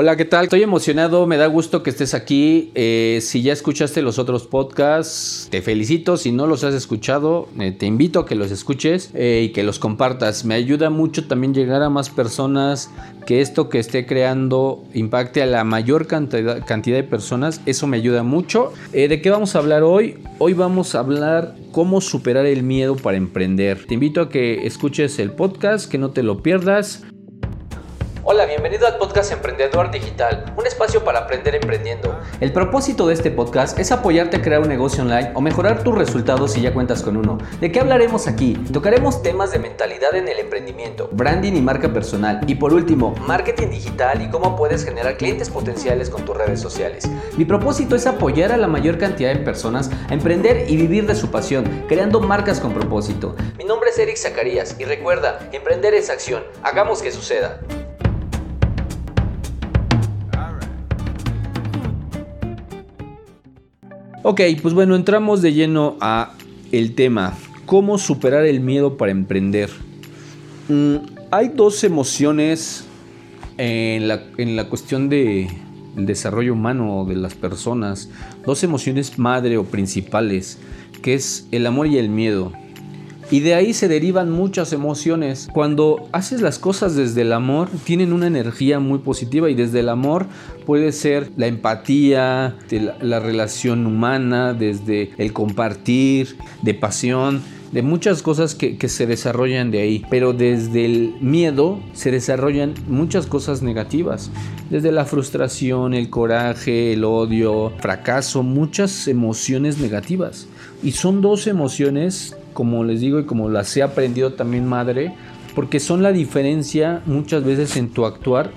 Hola, ¿qué tal? Estoy emocionado, me da gusto que estés aquí. Eh, si ya escuchaste los otros podcasts, te felicito. Si no los has escuchado, eh, te invito a que los escuches eh, y que los compartas. Me ayuda mucho también llegar a más personas, que esto que esté creando impacte a la mayor cantidad, cantidad de personas. Eso me ayuda mucho. ¿De qué vamos a hablar hoy? Hoy vamos a hablar cómo superar el miedo para emprender. Te invito a que escuches el podcast, que no te lo pierdas. Hola, bienvenido al podcast Emprendedor Digital, un espacio para aprender emprendiendo. El propósito de este podcast es apoyarte a crear un negocio online o mejorar tus resultados si ya cuentas con uno. ¿De qué hablaremos aquí? Tocaremos temas de mentalidad en el emprendimiento, branding y marca personal y por último, marketing digital y cómo puedes generar clientes potenciales con tus redes sociales. Mi propósito es apoyar a la mayor cantidad de personas a emprender y vivir de su pasión, creando marcas con propósito. Mi nombre es Eric Zacarías y recuerda, emprender es acción. Hagamos que suceda. Ok, pues bueno, entramos de lleno a el tema. ¿Cómo superar el miedo para emprender? Mm, hay dos emociones en la, en la cuestión del desarrollo humano de las personas. Dos emociones madre o principales, que es el amor y el miedo. Y de ahí se derivan muchas emociones. Cuando haces las cosas desde el amor, tienen una energía muy positiva y desde el amor puede ser la empatía, la, relación humana, desde el compartir, de pasión de muchas cosas que, se desarrollan de ahí. Pero desde el miedo se desarrollan muchas cosas negativas. Desde la frustración, el coraje, el odio, fracaso, muchas emociones negativas. Y son dos emociones como les digo y como las he aprendido también madre, porque son la diferencia muchas veces en tu actuar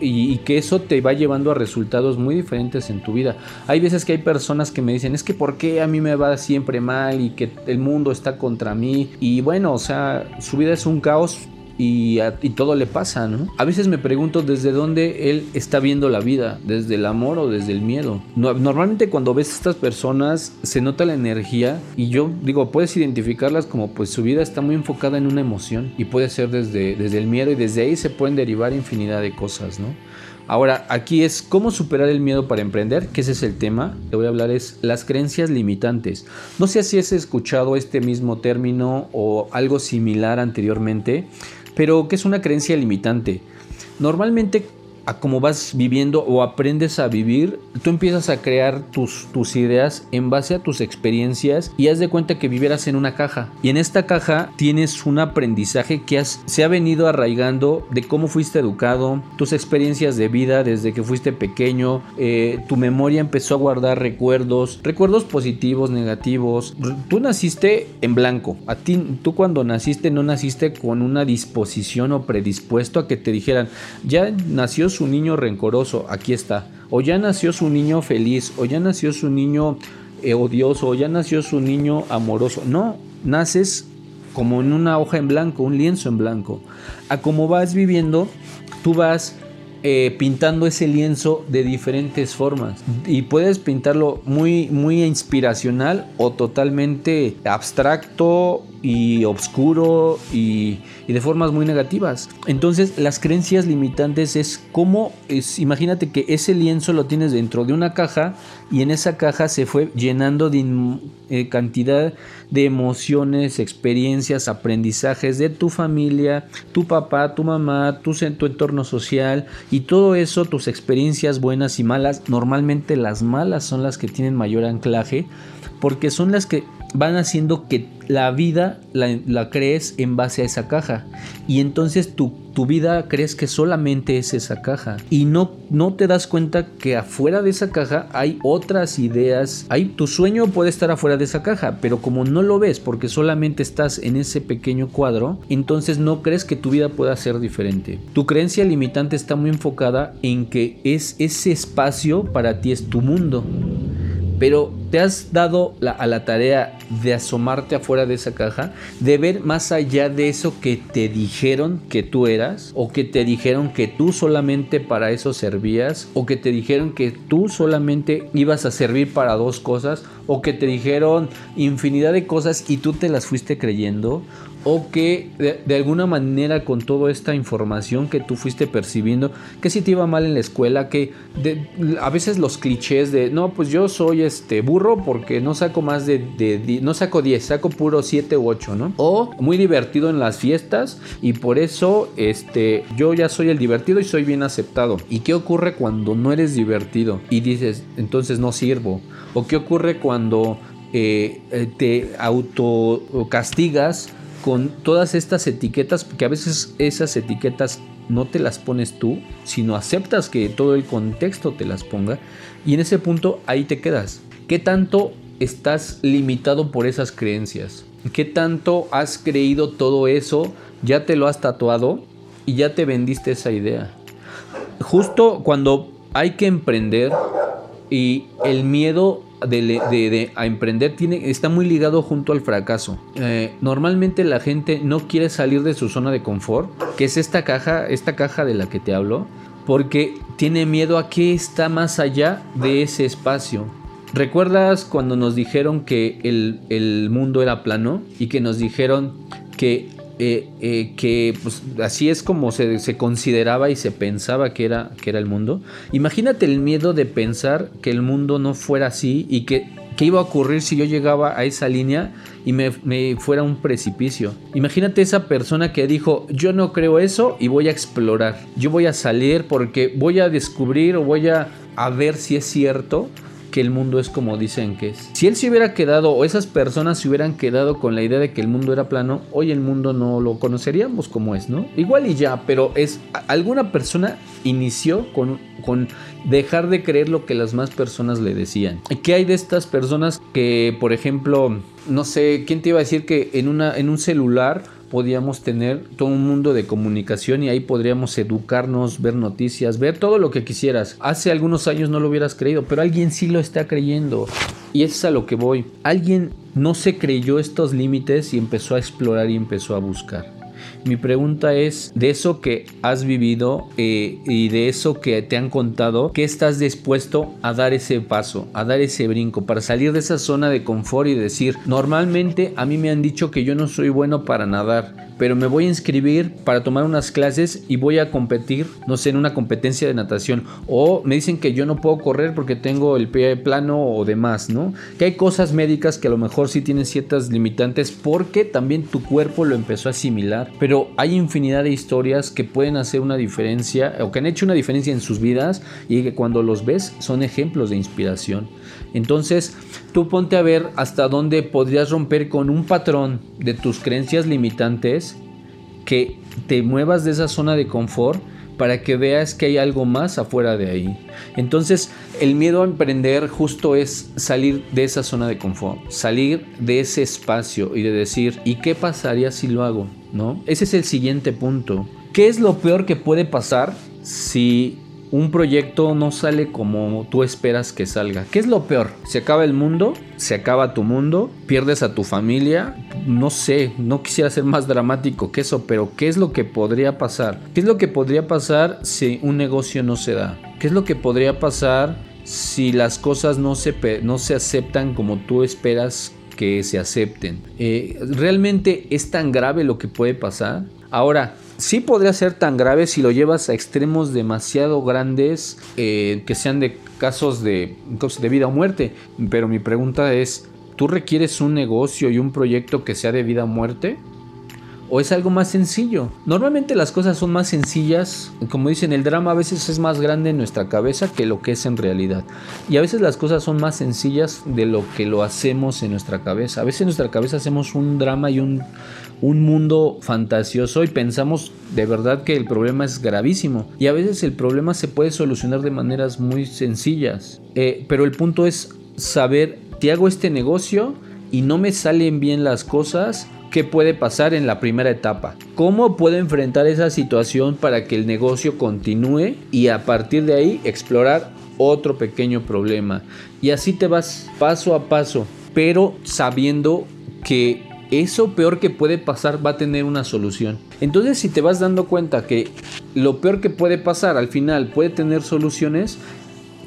y, que eso te va llevando a resultados muy diferentes en tu vida. Hay veces que hay personas que me dicen, es que ¿por qué a mí me va siempre mal y que el mundo está contra mí? Y bueno, o sea, su vida es un caos y, todo le pasa, ¿no? A veces me pregunto desde dónde él está viendo la vida, desde el amor o desde el miedo. normalmente cuando ves a estas personas se nota la energía y yo digo, puedes identificarlas como pues su vida está muy enfocada en una emoción y puede ser desde, desde el miedo y desde ahí se pueden derivar infinidad de cosas, ¿no? Ahora, aquí es cómo superar el miedo para emprender, que ese es el tema. Te voy a hablar es las creencias limitantes. No sé si has escuchado este mismo término o algo similar anteriormente, pero que es una creencia limitante. Normalmente a cómo vas viviendo o aprendes a vivir, tú empiezas a crear tus, tus ideas en base a tus experiencias y haz de cuenta que vivieras en una caja. Y en esta caja tienes un aprendizaje que has, se ha venido arraigando de cómo fuiste educado, tus experiencias de vida desde que fuiste pequeño, eh, tu memoria empezó a guardar recuerdos, recuerdos positivos, negativos. Tú naciste en blanco. A ti, tú cuando naciste no naciste con una disposición o predispuesto a que te dijeran, ya nació su niño rencoroso, aquí está. O ya nació su niño feliz, o ya nació su niño eh, odioso, o ya nació su niño amoroso. No, naces como en una hoja en blanco, un lienzo en blanco. A como vas viviendo, tú vas eh, pintando ese lienzo de diferentes formas y puedes pintarlo muy muy inspiracional o totalmente abstracto y oscuro y, de formas muy negativas. Entonces las creencias limitantes es como, imagínate que ese lienzo lo tienes dentro de una caja y en esa caja se fue llenando de eh, cantidad de emociones, experiencias, aprendizajes de tu familia, tu papá, tu mamá, tu entorno social y todo eso, tus experiencias buenas y malas, normalmente las malas son las que tienen mayor anclaje porque son las que van haciendo que la vida la, crees en base a esa caja. Y entonces tu, tu, vida crees que solamente es esa caja. Y no, no te das cuenta que afuera de esa caja hay otras ideas. Hay, tu sueño puede estar afuera de esa caja, pero como no lo ves porque solamente estás en ese pequeño cuadro, entonces no crees que tu vida pueda ser diferente. Tu creencia limitante está muy enfocada en que es ese espacio para ti es tu mundo. Pero ¿Te has dado a la tarea de asomarte afuera de esa caja? De ver más allá de eso que te dijeron que tú eras? ¿O que te dijeron que tú solamente para eso servías? ¿O que te dijeron que tú solamente ibas a servir para dos cosas? ¿O que te dijeron infinidad de cosas y tú te las fuiste creyendo? O que de, alguna manera con toda esta información que tú fuiste percibiendo, que si te iba mal en la escuela, que a veces los clichés de, no, pues yo soy este burro porque no saco más de, no saco 10, saco puro 7 u 8, ¿no? O muy divertido en las fiestas y por eso este, yo ya soy el divertido y soy bien aceptado. ¿Y qué ocurre cuando no eres divertido y dices, entonces no sirvo? ¿O qué ocurre cuando... Eh, eh, te autocastigas con todas estas etiquetas, porque a veces esas etiquetas no te las pones tú, sino aceptas que todo el contexto te las ponga y en ese punto ahí te quedas. ¿Qué tanto estás limitado por esas creencias? ¿Qué tanto has creído todo eso? Ya te lo has tatuado y ya te vendiste esa idea. Justo cuando hay que emprender y el miedo de, a emprender tiene, está muy ligado junto al fracaso. Eh, normalmente la gente no quiere salir de su zona de confort, que es esta caja, esta caja de la que te hablo, porque tiene miedo a que está más allá de ese espacio. ¿Recuerdas cuando nos dijeron que el, el mundo era plano y que nos dijeron que eh, eh, que pues, así es como se, consideraba y se pensaba que era, que era el mundo. Imagínate el miedo de pensar que el mundo no fuera así y que qué iba a ocurrir si yo llegaba a esa línea y me, fuera un precipicio. Imagínate esa persona que dijo, yo no creo eso y voy a explorar. Yo voy a salir porque voy a descubrir o voy a ver si es cierto que el mundo es como dicen que es. Si él se hubiera quedado o esas personas se hubieran quedado con la idea de que el mundo era plano, hoy el mundo no lo conoceríamos como es, ¿no? Igual y ya, pero es alguna persona inició con, con dejar de creer lo que las más personas le decían. ¿Qué hay de estas personas que, por ejemplo, no sé, quién te iba a decir que en una en un celular podíamos tener todo un mundo de comunicación y ahí podríamos educarnos, ver noticias, ver todo lo que quisieras. Hace algunos años no lo hubieras creído, pero alguien sí lo está creyendo. Y es a lo que voy. Alguien no se creyó estos límites y empezó a explorar y empezó a buscar. Mi pregunta es, de eso que has vivido eh, y de eso que te han contado, ¿qué estás dispuesto a dar ese paso, a dar ese brinco para salir de esa zona de confort y decir, normalmente a mí me han dicho que yo no soy bueno para nadar, pero me voy a inscribir para tomar unas clases y voy a competir, no sé, en una competencia de natación. O me dicen que yo no puedo correr porque tengo el pie plano o demás, ¿no? Que hay cosas médicas que a lo mejor sí tienen ciertas limitantes porque también tu cuerpo lo empezó a asimilar. Pero hay infinidad de historias que pueden hacer una diferencia o que han hecho una diferencia en sus vidas y que cuando los ves son ejemplos de inspiración. Entonces, tú ponte a ver hasta dónde podrías romper con un patrón de tus creencias limitantes que te muevas de esa zona de confort para que veas que hay algo más afuera de ahí. Entonces, el miedo a emprender justo es salir de esa zona de confort, salir de ese espacio y de decir, ¿y qué pasaría si lo hago? ¿No? Ese es el siguiente punto. ¿Qué es lo peor que puede pasar si un proyecto no sale como tú esperas que salga. ¿Qué es lo peor? Se acaba el mundo, se acaba tu mundo, pierdes a tu familia. No sé, no quisiera ser más dramático que eso, pero ¿qué es lo que podría pasar? ¿Qué es lo que podría pasar si un negocio no se da? ¿Qué es lo que podría pasar si las cosas no se, no se aceptan como tú esperas que se acepten? Eh, ¿Realmente es tan grave lo que puede pasar? Ahora, sí podría ser tan grave si lo llevas a extremos demasiado grandes eh, que sean de casos de, de vida o muerte. Pero mi pregunta es, ¿tú requieres un negocio y un proyecto que sea de vida o muerte? ¿O es algo más sencillo? Normalmente las cosas son más sencillas, como dicen, el drama a veces es más grande en nuestra cabeza que lo que es en realidad. Y a veces las cosas son más sencillas de lo que lo hacemos en nuestra cabeza. A veces en nuestra cabeza hacemos un drama y un, un mundo fantasioso y pensamos de verdad que el problema es gravísimo. Y a veces el problema se puede solucionar de maneras muy sencillas. Eh, pero el punto es saber, te hago este negocio y no me salen bien las cosas. ¿Qué puede pasar en la primera etapa? ¿Cómo puedo enfrentar esa situación para que el negocio continúe y a partir de ahí explorar otro pequeño problema. Y así te vas paso a paso, pero sabiendo que eso peor que puede pasar va a tener una solución. Entonces si te vas dando cuenta que lo peor que puede pasar al final puede tener soluciones,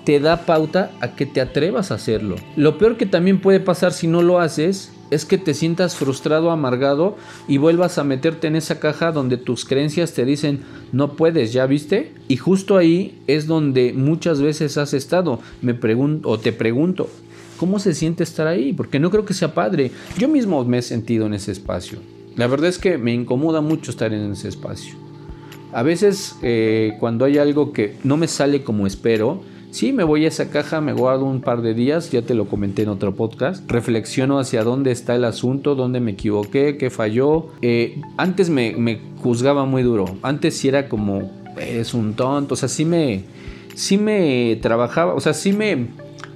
te da pauta a que te atrevas a hacerlo. Lo peor que también puede pasar si no lo haces es que te sientas frustrado, amargado y vuelvas a meterte en esa caja donde tus creencias te dicen no puedes, ¿ya viste? Y justo ahí es donde muchas veces has estado. Me pregunto o te pregunto, ¿cómo se siente estar ahí? Porque no creo que sea padre. Yo mismo me he sentido en ese espacio. La verdad es que me incomoda mucho estar en ese espacio. A veces eh, cuando hay algo que no me sale como espero, Sí, me voy a esa caja, me guardo un par de días, ya te lo comenté en otro podcast. Reflexiono hacia dónde está el asunto, dónde me equivoqué, qué falló. Eh, antes me, juzgaba muy duro. Antes sí era como, es un tonto. O sea, sí me, sí me trabajaba, o sea, sí me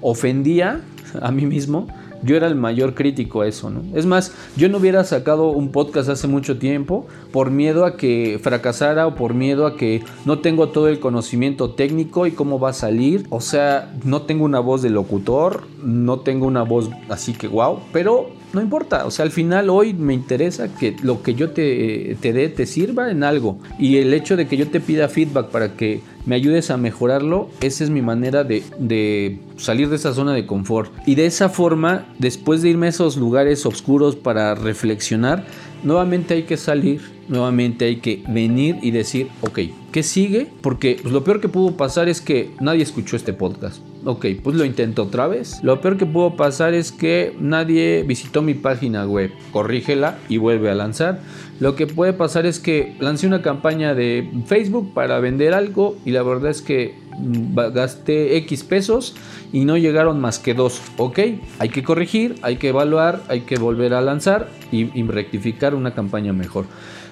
ofendía a mí mismo yo era el mayor crítico a eso, ¿no? Es más, yo no hubiera sacado un podcast hace mucho tiempo por miedo a que fracasara o por miedo a que no tengo todo el conocimiento técnico y cómo va a salir. O sea, no tengo una voz de locutor, no tengo una voz así que wow, pero no importa, o sea, al final hoy me interesa que lo que yo te, te dé te sirva en algo. Y el hecho de que yo te pida feedback para que me ayudes a mejorarlo, esa es mi manera de, de, salir de esa zona de confort. Y de esa forma, después de irme a esos lugares oscuros para reflexionar, nuevamente hay que salir, nuevamente hay que venir y decir, ok, ¿qué sigue? Porque pues, lo peor que pudo pasar es que nadie escuchó este podcast. Ok, pues lo intento otra vez. Lo peor que pudo pasar es que nadie visitó mi página web. Corrígela y vuelve a lanzar. Lo que puede pasar es que lancé una campaña de Facebook para vender algo y la verdad es que mm, gasté X pesos y no llegaron más que dos. Ok, hay que corregir, hay que evaluar, hay que volver a lanzar y, rectificar una campaña mejor.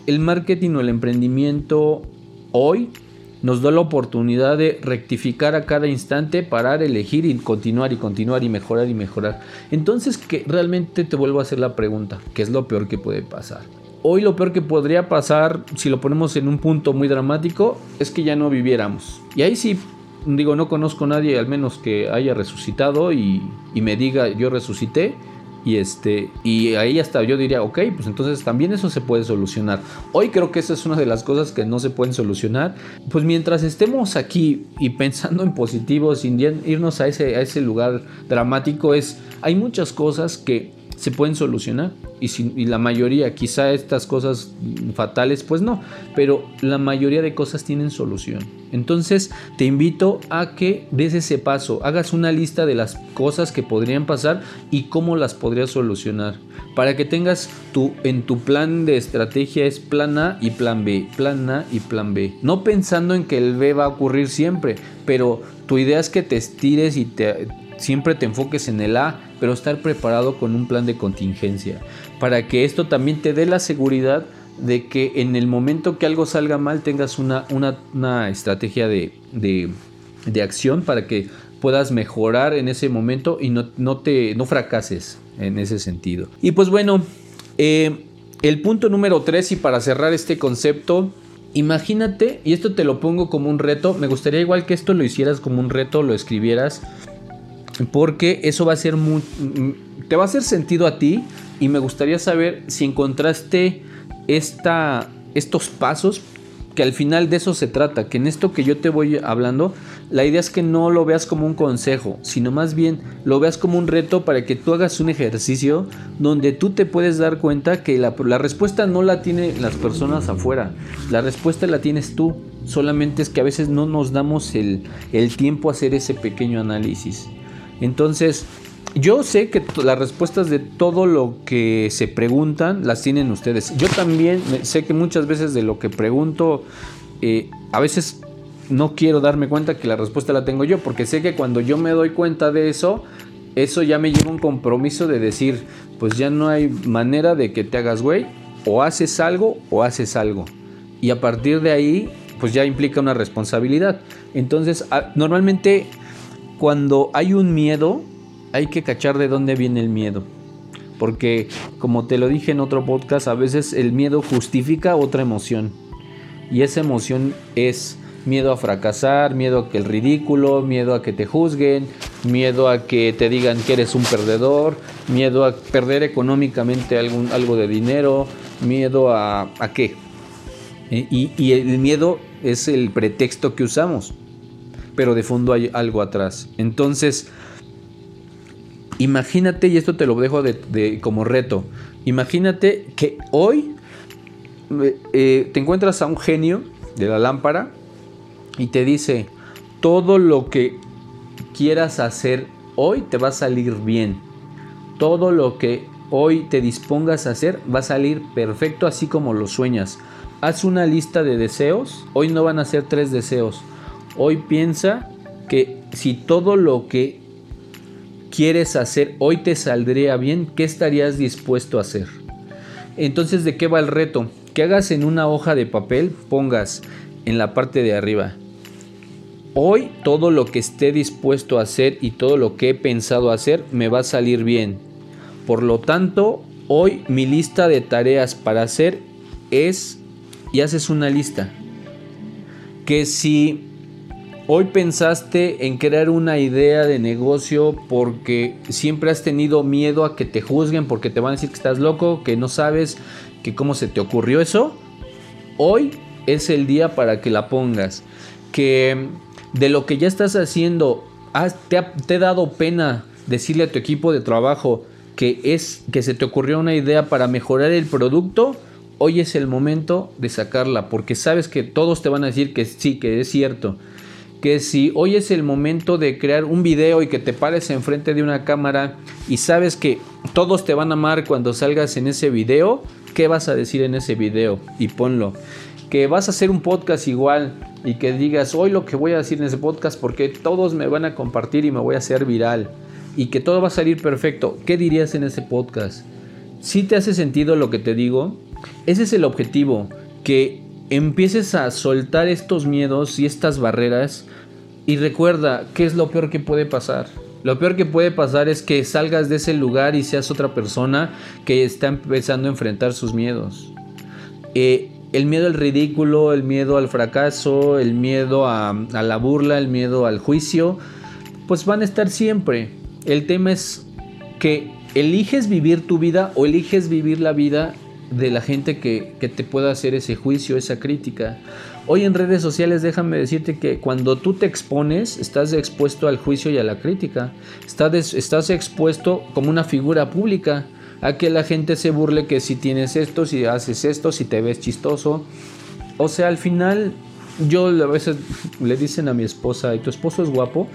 El marketing o el emprendimiento hoy nos da la oportunidad de rectificar a cada instante, parar, elegir y continuar y continuar y mejorar y mejorar. Entonces que realmente te vuelvo a hacer la pregunta, ¿qué es lo peor que puede pasar? Hoy lo peor que podría pasar, si lo ponemos en un punto muy dramático, es que ya no viviéramos. Y ahí sí digo, no conozco a nadie al menos que haya resucitado y, me diga yo resucité. Y este, y ahí hasta yo diría, ok, pues entonces también eso se puede solucionar. Hoy creo que esa es una de las cosas que no se pueden solucionar. Pues mientras estemos aquí y pensando en positivo, sin irnos a ese, a ese lugar dramático, es, hay muchas cosas que se pueden solucionar. Y, y, la mayoría, quizá estas cosas fatales, pues no, pero la mayoría de cosas tienen solución. Entonces te invito a que des ese paso, hagas una lista de las cosas que podrían pasar y cómo las podrías solucionar. Para que tengas tu, en tu plan de estrategia es plan A y plan B, plan A y plan B. No pensando en que el B va a ocurrir siempre, pero tu idea es que te estires y te, siempre te enfoques en el A, pero estar preparado con un plan de contingencia, para que esto también te dé la seguridad de que en el momento que algo salga mal tengas una, una, estrategia de, de, acción para que puedas mejorar en ese momento y no, no, te, no fracases en ese sentido. Y pues bueno, eh, el punto número 3 y para cerrar este concepto, imagínate, y esto te lo pongo como un reto, me gustaría igual que esto lo hicieras como un reto, lo escribieras porque eso va a ser muy, mm, te va a hacer sentido a ti y me gustaría saber si encontraste estos pasos que al final de eso se trata, que en esto que yo te voy hablando, la idea es que no lo veas como un consejo, sino más bien lo veas como un reto para que tú hagas un ejercicio donde tú te puedes dar cuenta que la, la respuesta no la tienen las personas afuera, la respuesta la tienes tú, solamente es que a veces no nos damos el, el tiempo a hacer ese pequeño análisis. Entonces, yo sé que las respuestas de todo lo que se preguntan las tienen ustedes. Yo también sé que muchas veces de lo que pregunto, eh, a veces no quiero darme cuenta que la respuesta la tengo yo, porque sé que cuando yo me doy cuenta de eso, eso ya me lleva un compromiso de decir, pues ya no hay manera de que te hagas güey, o haces algo o haces algo. Y a partir de ahí, pues ya implica una responsabilidad. Entonces, normalmente cuando hay un miedo, hay que cachar de dónde viene el miedo. Porque, como te lo dije en otro podcast, a veces el miedo justifica otra emoción. Y esa emoción es miedo a fracasar, miedo a que el ridículo, miedo a que te juzguen, miedo a que te digan que eres un perdedor, miedo a perder económicamente algún, algo de dinero, miedo a, a qué. Eh, y, y el miedo es el pretexto que usamos, pero de fondo hay algo atrás. Entonces, imagínate, y esto te lo dejo de, como reto, imagínate que hoy eh, eh, te encuentras a un genio de la lámpara y te dice, todo lo que quieras hacer hoy te va a salir bien. Todo lo que hoy te dispongas a hacer va a salir perfecto así como lo sueñas. Haz una lista de deseos. Hoy no van a ser tres deseos. Hoy piensa que si todo lo que quieres hacer hoy te saldría bien, ¿qué estarías dispuesto a hacer? Entonces, ¿de qué va el reto? Que hagas en una hoja de papel, pongas en la parte de arriba. Hoy todo lo que esté dispuesto a hacer y todo lo que he pensado hacer me va a salir bien. Por lo tanto, hoy mi lista de tareas para hacer es y haces una lista. Que si hoy pensaste en crear una idea de negocio porque siempre has tenido miedo a que te juzguen, porque te van a decir que estás loco, que no sabes, que cómo se te ocurrió eso, hoy es el día para que la pongas. Que de lo que ya estás haciendo, te, ha, te dado pena decirle a tu equipo de trabajo que es que se te ocurrió una idea para mejorar el producto, hoy es el momento de sacarla, porque sabes que todos te van a decir que sí, que es cierto. Que si hoy es el momento de crear un video y que te pares enfrente de una cámara y sabes que todos te van a amar cuando salgas en ese video, ¿qué vas a decir en ese video? Y ponlo. Que vas a hacer un podcast igual y que digas hoy lo que voy a decir en ese podcast porque todos me van a compartir y me voy a hacer viral y que todo va a salir perfecto. ¿Qué dirías en ese podcast? Si te hace sentido lo que te digo, ese es el objetivo, que empieces a soltar estos miedos y estas barreras y recuerda, ¿qué es lo peor que puede pasar? Lo peor que puede pasar es que salgas de ese lugar y seas otra persona que está empezando a enfrentar sus miedos. Eh, el miedo al ridículo, el miedo al fracaso, el miedo a, a la burla, el miedo al juicio, pues van a estar siempre. El tema es que eliges vivir tu vida o eliges vivir la vida de la gente que, te pueda hacer ese juicio, esa crítica. Hoy en redes sociales déjame decirte que cuando tú te expones, estás expuesto al juicio y a la crítica. Estás, estás expuesto como una figura pública a que la gente se burle que si tienes esto, si haces esto, si te ves chistoso. O sea, al final yo a veces le dicen a mi esposa, ¿y tu esposo es guapo?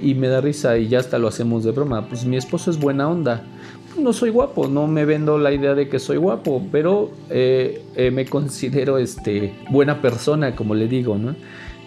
Y me da risa y ya hasta lo hacemos de broma. Pues mi esposo es buena onda no soy guapo, no me vendo la idea de que soy guapo, pero eh, eh, me considero este, buena persona, como le digo, ¿no?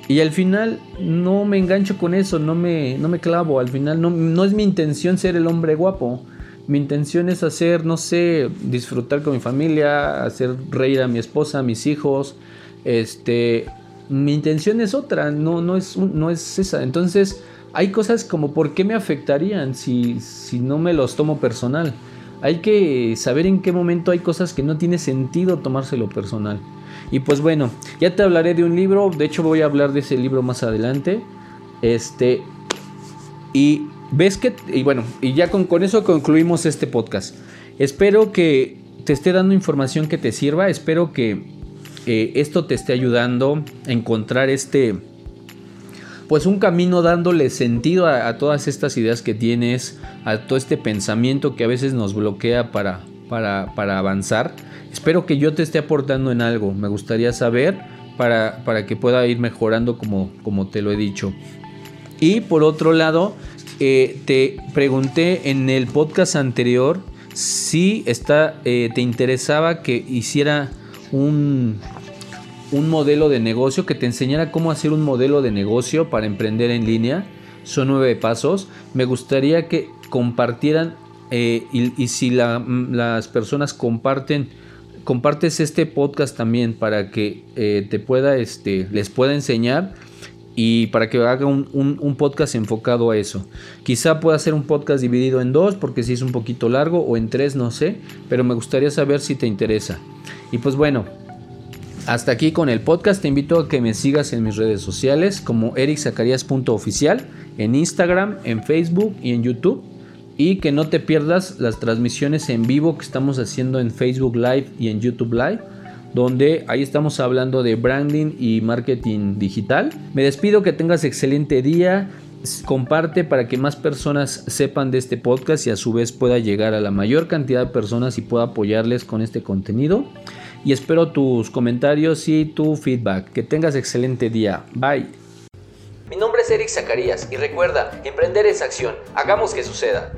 Y al final no me engancho con eso, no me, no me clavo, al final no, no es mi intención ser el hombre guapo. Mi intención es hacer, no sé, disfrutar con mi familia, hacer reír a mi esposa, a mis hijos. Este, mi intención es otra, no, no, es, no es esa. Entonces, hay cosas como por qué me afectarían si, si no me los tomo personal. Hay que saber en qué momento hay cosas que no tiene sentido tomárselo personal. Y pues bueno, ya te hablaré de un libro, de hecho voy a hablar de ese libro más adelante. Este y ves que y bueno, y ya con, con eso concluimos este podcast. Espero que te esté dando información que te sirva, espero que eh, esto te esté ayudando a encontrar este pues un camino dándole sentido a, todas estas ideas que tienes, a todo este pensamiento que a veces nos bloquea para, para, avanzar. Espero que yo te esté aportando en algo, me gustaría saber para, para que pueda ir mejorando como, como te lo he dicho. Y por otro lado, eh, te pregunté en el podcast anterior si está, eh, te interesaba que hiciera un, un modelo de negocio, que te enseñara cómo hacer un modelo de negocio para emprender en línea. Son nueve pasos. Me gustaría que compartieran eh, y, si las personas comparten, compartes este podcast también para que eh, te pueda, este, les pueda enseñar y para que haga un, un, podcast enfocado a eso. Quizá pueda ser un podcast dividido en dos porque si es un poquito largo o en tres, no sé, pero me gustaría saber si te interesa. Y pues bueno, Hasta aquí con el podcast. Te invito a que me sigas en mis redes sociales como ericzacarias.oficial en Instagram, en Facebook y en YouTube. Y que no te pierdas las transmisiones en vivo que estamos haciendo en Facebook Live y en YouTube Live donde ahí estamos hablando de branding y marketing digital. Me despido, que tengas excelente día. Comparte para que más personas sepan de este podcast y a su vez pueda llegar a la mayor cantidad de personas y pueda apoyarles con este contenido. Y espero tus comentarios y tu feedback. Que tengas excelente día. Bye. Mi nombre es Eric Zacarías y recuerda, emprender es acción. Hagamos que suceda.